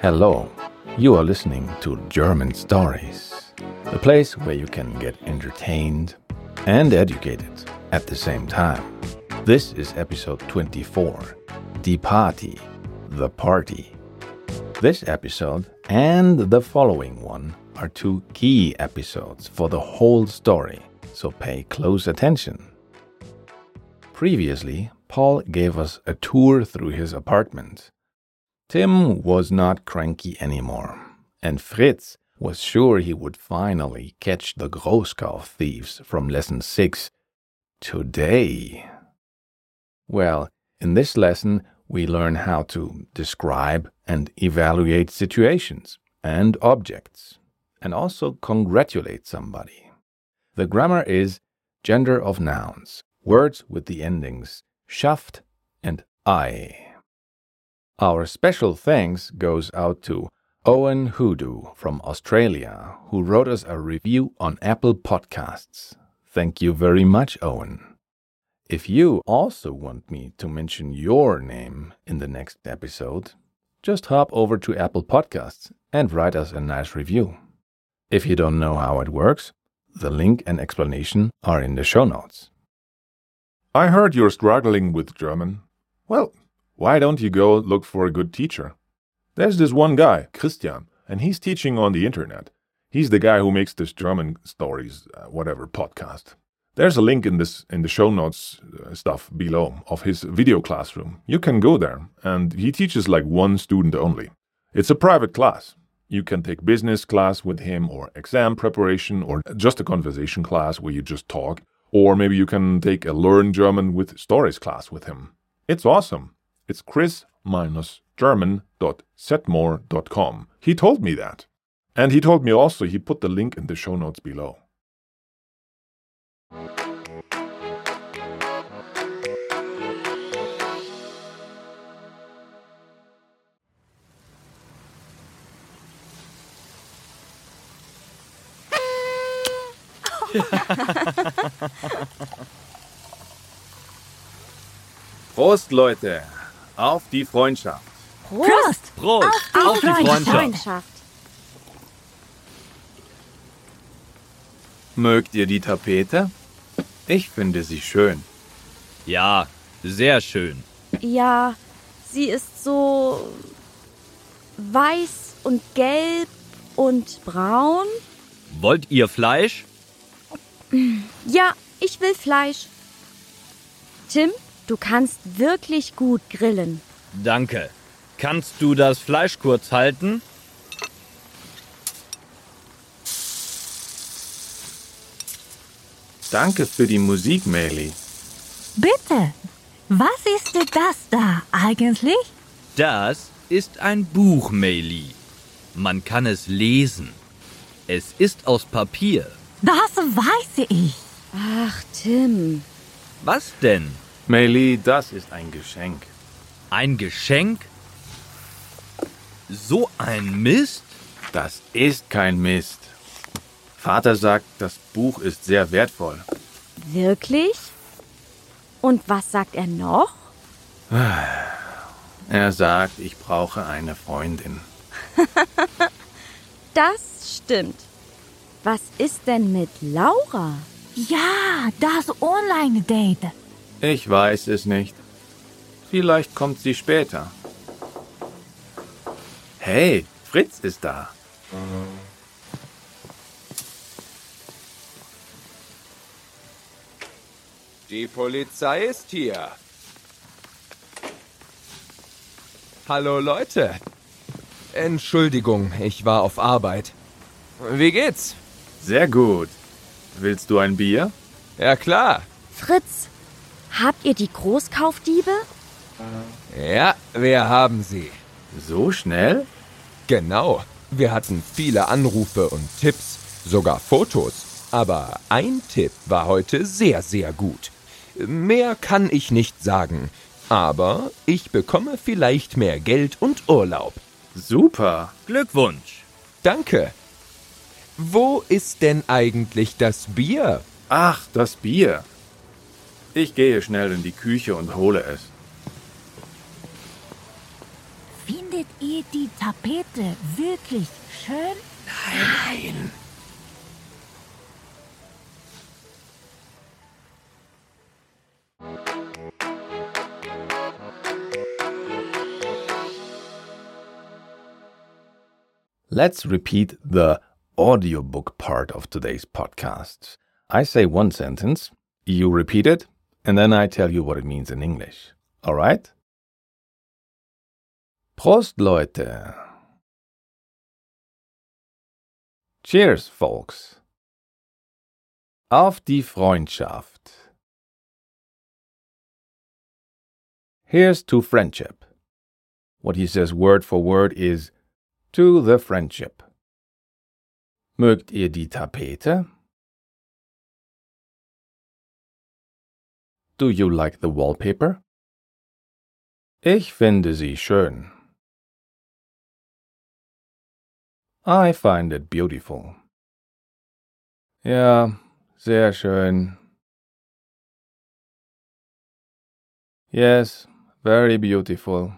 Hello, you are listening to German Stories, the place where you can get entertained and educated at the same time. This is episode 24 Die Party, the party. This episode and the following one are two key episodes for the whole story, so pay close attention. Previously, Paul gave us a tour through his apartment. Tim was not cranky anymore, and Fritz was sure he would finally catch the Großkauf thieves from lesson 6 today. Well, in this lesson, we learn how to describe and evaluate situations and objects, and also congratulate somebody. The grammar is gender of nouns, words with the endings schaft and I. Our special thanks goes out to Owen Hoodoo from Australia, who wrote us a review on Apple Podcasts. Thank you very much, Owen. If you also want me to mention your name in the next episode, just hop over to Apple Podcasts and write us a nice review. If you don't know how it works, the link and explanation are in the show notes. I heard you're struggling with German. Well, why don't you go look for a good teacher? There's this one guy, Christian, and he's teaching on the internet. He's the guy who makes this German stories, uh, whatever podcast. There's a link in this in the show notes uh, stuff below of his video classroom. You can go there, and he teaches like one student only. It's a private class. You can take business class with him, or exam preparation, or just a conversation class where you just talk. Or maybe you can take a learn German with stories class with him. It's awesome. It's chris-german.setmore.com. He told me that. And he told me also he put the link in the show notes below. Prost, Leute! Auf die Freundschaft! Prost! Prost! Auf, die Freundschaft. Freundschaft. Mögt ihr die Tapete? Ich finde sie schön. Ja, sehr schön. Ja, sie ist so weiß und gelb und braun. Wollt ihr Fleisch? Ja, ich will Fleisch. Tim, du kannst wirklich gut grillen. Danke. Kannst du das Fleisch kurz halten? Danke für die Musik, Meili. Bitte, was ist das da eigentlich? Das ist ein Buch, Meili. Man kann es lesen. Es ist aus Papier. Das weiß ich. Ach, Tim. Was denn? Meili, das ist ein Geschenk. Ein Geschenk? So ein Mist? Das ist kein Mist. Vater sagt, das Buch ist sehr wertvoll. Wirklich? Und was sagt er noch? Er sagt, ich brauche eine Freundin. Das stimmt. Was ist denn mit Laura? Ja, das Online-Date. Ich weiß es nicht. Vielleicht kommt sie später. Hey, Fritz ist da. Die Polizei ist hier. Hallo Leute. Entschuldigung, ich war auf Arbeit. Wie geht's? Sehr gut. Willst du ein Bier? Ja klar. Fritz, habt ihr die Großkaufdiebe? Ja, wir haben sie. So schnell? Genau. Wir hatten viele Anrufe und Tipps, sogar Fotos. Aber ein Tipp war heute sehr, sehr gut. Mehr kann ich nicht sagen. Aber ich bekomme vielleicht mehr Geld und Urlaub. Super. Glückwunsch. Danke. Wo ist denn eigentlich das Bier? Ach, das Bier. Ich gehe schnell in die Küche und hole es. Findet ihr die Tapete wirklich schön? Nein. Let's repeat the audiobook part of today's podcast. I say one sentence, you repeat it, and then I tell you what it means in English. All right? Prost, Leute. Cheers, folks. Auf die Freundschaft. Here's to friendship. What he says word for word is to the friendship. Mögt ihr die Tapete? Do you like the wallpaper? Ich finde sie schön. I find it beautiful. Ja, sehr schön. Yes, very beautiful.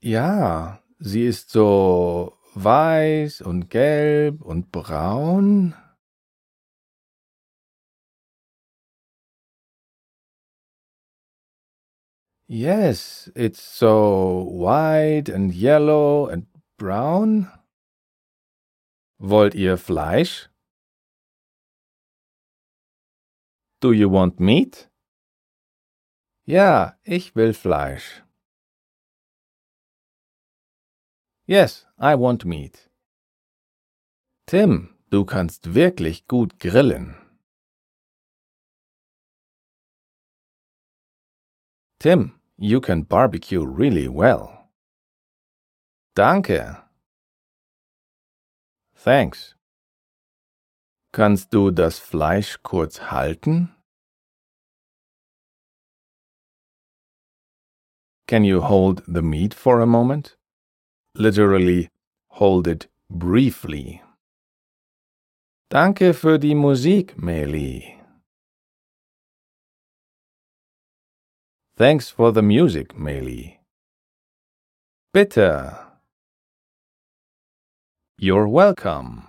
Ja, sie ist so weiß und gelb und braun. Yes, it's so white and yellow and brown. Wollt ihr Fleisch? Do you want meat? Ja, ich will Fleisch. Yes, I want meat. Tim, du kannst wirklich gut grillen. Tim, you can barbecue really well. Danke. Thanks. Kannst du das Fleisch kurz halten? Can you hold the meat for a moment? Literally, hold it briefly. Danke für die Musik, Meili. Thanks for the music, Meili. Bitte. You're welcome.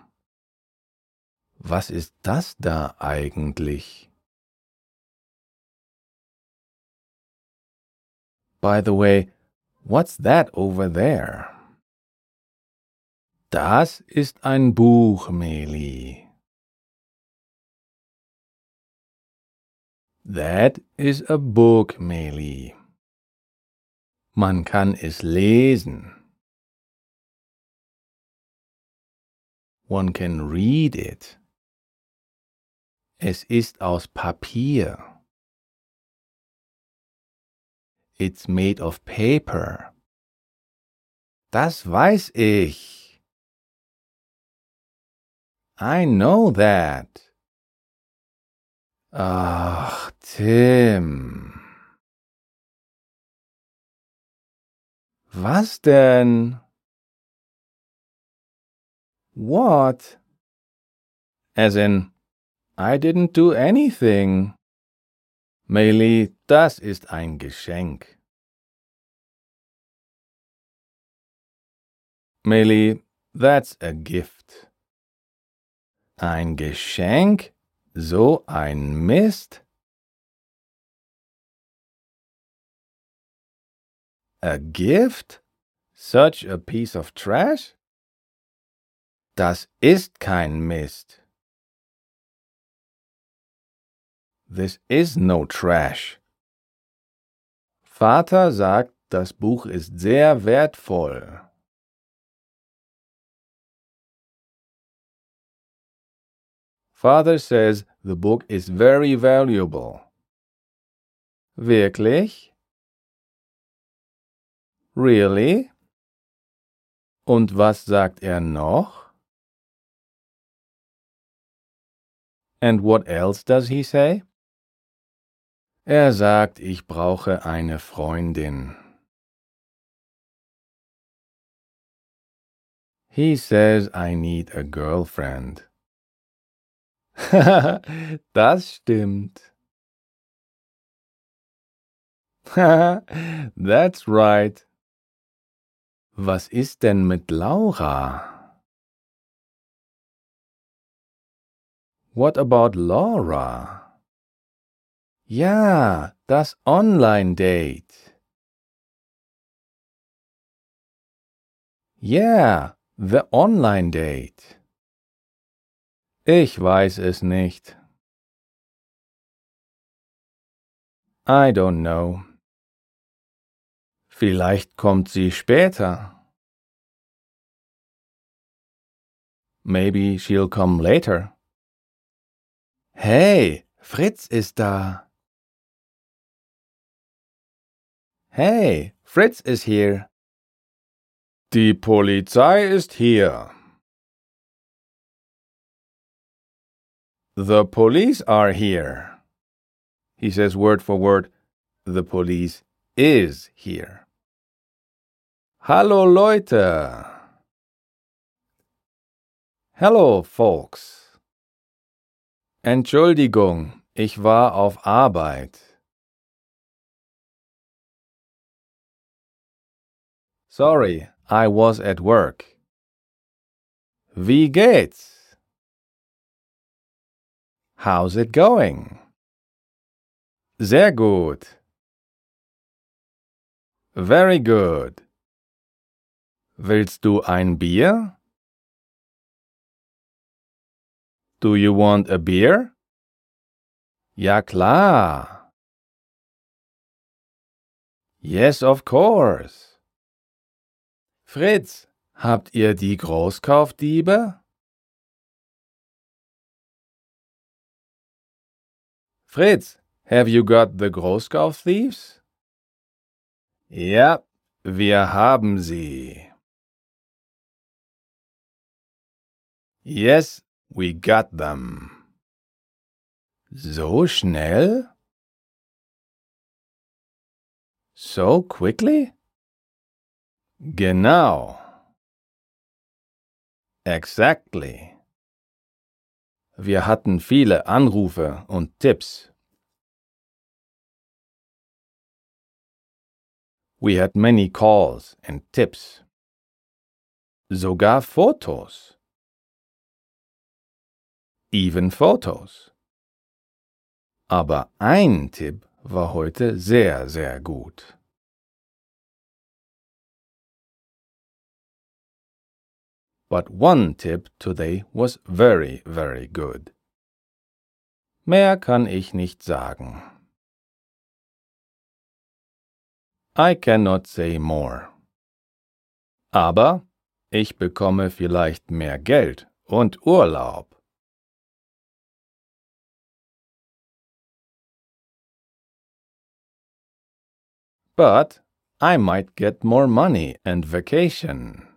Was ist das da eigentlich? By the way, what's that over there? Das ist ein Buch, Meli. That is a book, Meli. Man kann es lesen. One can read it. Es ist aus Papier. It's made of paper. Das weiß ich. I know that. Ah, Tim. Was denn? What? As in, I didn't do anything. Meili, das ist ein Geschenk. Meili, that's a gift. Ein Geschenk? So ein Mist? A gift? Such a piece of trash? Das ist kein Mist. This is no trash. Vater sagt, das Buch ist sehr wertvoll. Father says the book is very valuable. Wirklich? Really? Und was sagt er noch? And what else does he say? Er sagt, ich brauche eine Freundin. He says I need a girlfriend. das stimmt. That's right. Was ist denn mit Laura? What about Laura? Ja, das Online-Date. Yeah, the Online-Date. Ich weiß es nicht. I don't know. Vielleicht kommt sie später. Maybe she'll come later. Hey, Fritz ist da. Hey, Fritz is here. Die Polizei ist hier. The police are here. He says word for word, the police is here. Hallo Leute. Hello folks. Entschuldigung, ich war auf Arbeit. Sorry, I was at work. Wie geht's? How's it going? Sehr gut. Very good. Willst du ein Bier? Do you want a beer? Ja klar. Yes, of course. Fritz, habt ihr die Großkaufdiebe? Fritz, have you got the Großkaufthieves? Ja, wir haben sie. Yes, we got them. So schnell? So quickly? Genau. Exactly. Wir hatten viele Anrufe und Tipps. We had many calls and tips. Sogar Fotos. Even Fotos. Aber ein Tipp war heute sehr, sehr gut. But one tip today was very, very good. Mehr kann ich nicht sagen. I cannot say more. Aber ich bekomme vielleicht mehr Geld und Urlaub. But I might get more money and vacation.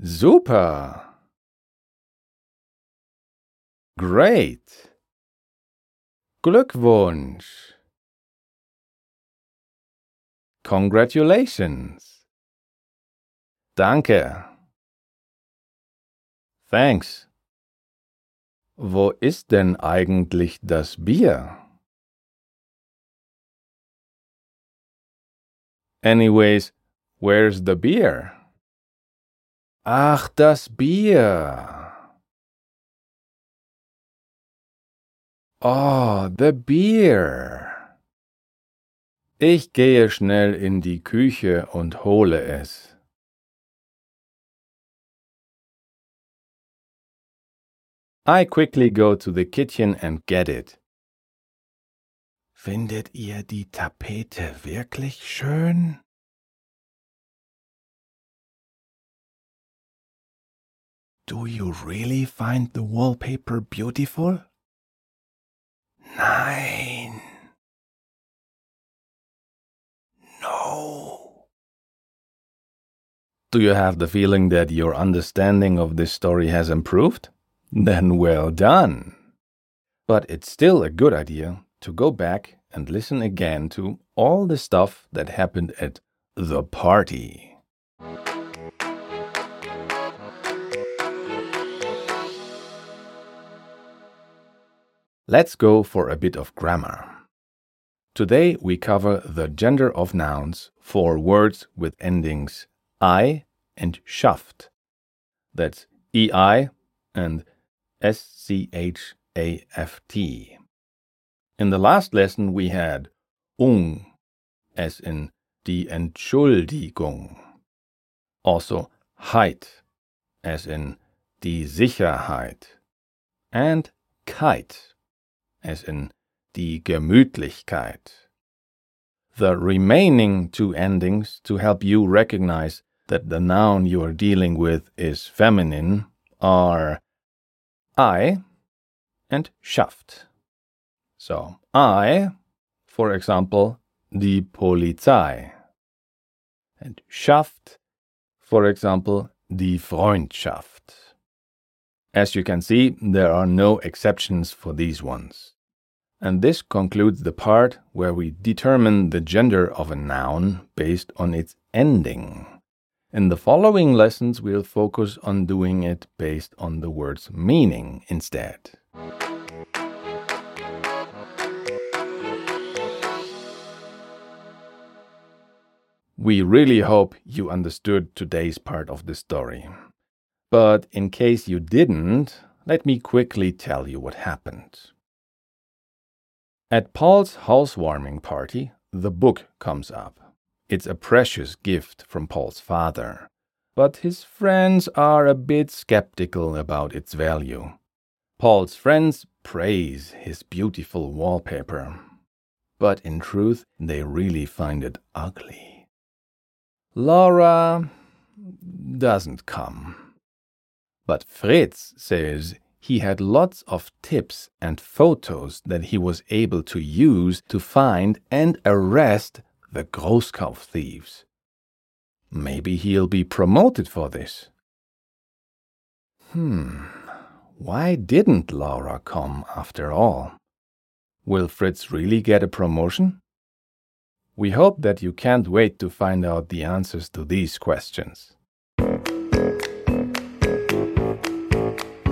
Super! Great! Glückwunsch! Congratulations! Danke! Thanks! Wo ist denn eigentlich das Bier? Anyways, where's the beer? Ach, das Bier. Oh, the beer. Ich gehe schnell in die Küche und hole es. I quickly go to the kitchen and get it. Findet ihr die Tapete wirklich schön? Do you really find the wallpaper beautiful? Nein. No. Do you have the feeling that your understanding of this story has improved? Then well done. But it's still a good idea to go back and listen again to all the stuff that happened at the party. Let's go for a bit of grammar. Today we cover the gender of nouns for words with endings I and Schaft. That's EI and S C H A F T. In the last lesson, we had ung, as in die Entschuldigung. Also Heit, as in die Sicherheit. And Keit, as in die Gemütlichkeit. The remaining two endings to help you recognize that the noun you are dealing with is feminine are I and Schaft. So, I, for example, die Polizei. And Schaft, for example, die Freundschaft. As you can see, there are no exceptions for these ones. And this concludes the part where we determine the gender of a noun based on its ending. In the following lessons, we'll focus on doing it based on the word's meaning instead. We really hope you understood today's part of the story. But in case you didn't, let me quickly tell you what happened. At Paul's housewarming party, the book comes up. It's a precious gift from Paul's father, but his friends are a bit skeptical about its value. Paul's friends praise his beautiful wallpaper, but in truth, they really find it ugly. Laura doesn't come. But Fritz says he had lots of tips and photos that he was able to use to find and arrest the Großkauf thieves. Maybe he'll be promoted for this. Hmm, why didn't Laura come after all? Will Fritz really get a promotion? We hope that you can't wait to find out the answers to these questions.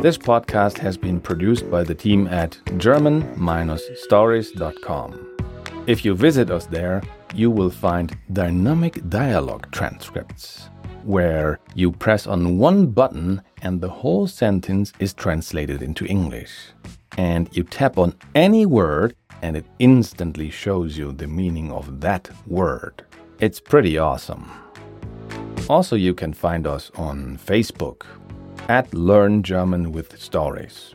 This podcast has been produced by the team at German-Stories.com. If you visit us there, you will find dynamic dialogue transcripts, where you press on one button and the whole sentence is translated into English. And you tap on any word and it instantly shows you the meaning of that word. It's pretty awesome. Also, you can find us on Facebook at Learn German with Stories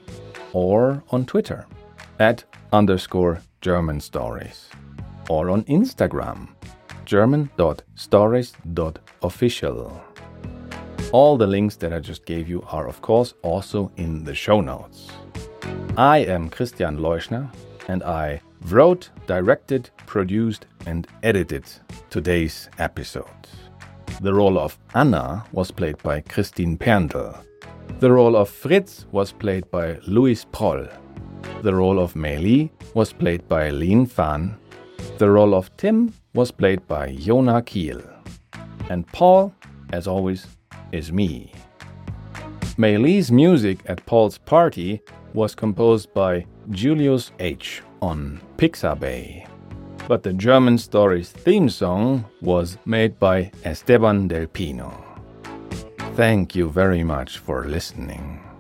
or on Twitter at underscore German Stories or on Instagram german.stories.official. All the links that I just gave you are, of course, also in the show notes. I am Christian Leuschner and I wrote, directed, produced, and edited today's episode. The role of Anna was played by Christine Perndl. The role of Fritz was played by Louis Proll. The role of Meili was played by Lin Fan. The role of Tim was played by Jona Kiel. And Paul, as always, is me. Meili's music at Paul's party was composed by Julius H. on Pixabay. But the German Stories theme song was made by Esteban del Pino. Thank you very much for listening.